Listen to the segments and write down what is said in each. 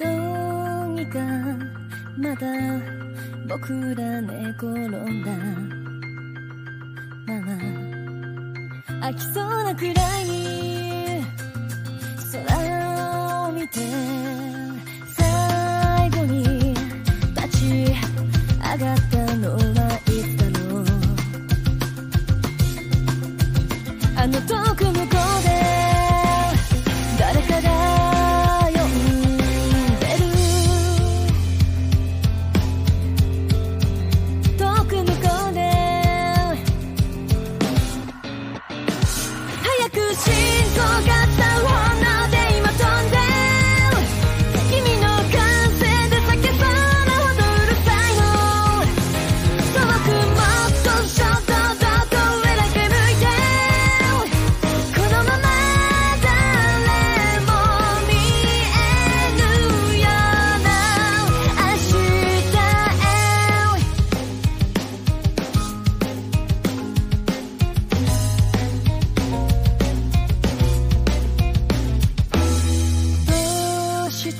どうにかまた僕ら寝転んだ。まま飽きそうなくらいに空を見て。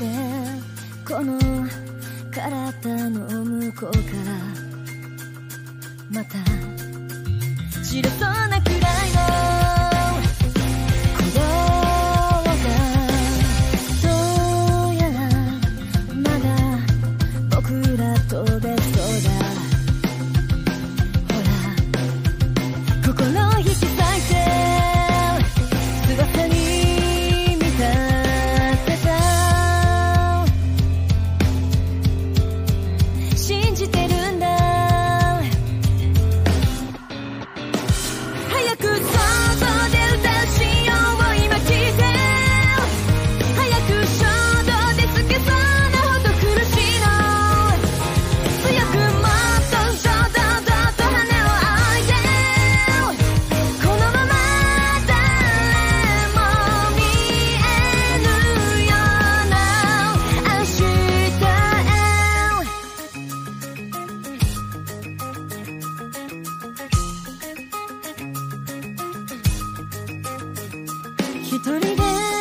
でこの体の向こうからまた白そうなくら一人で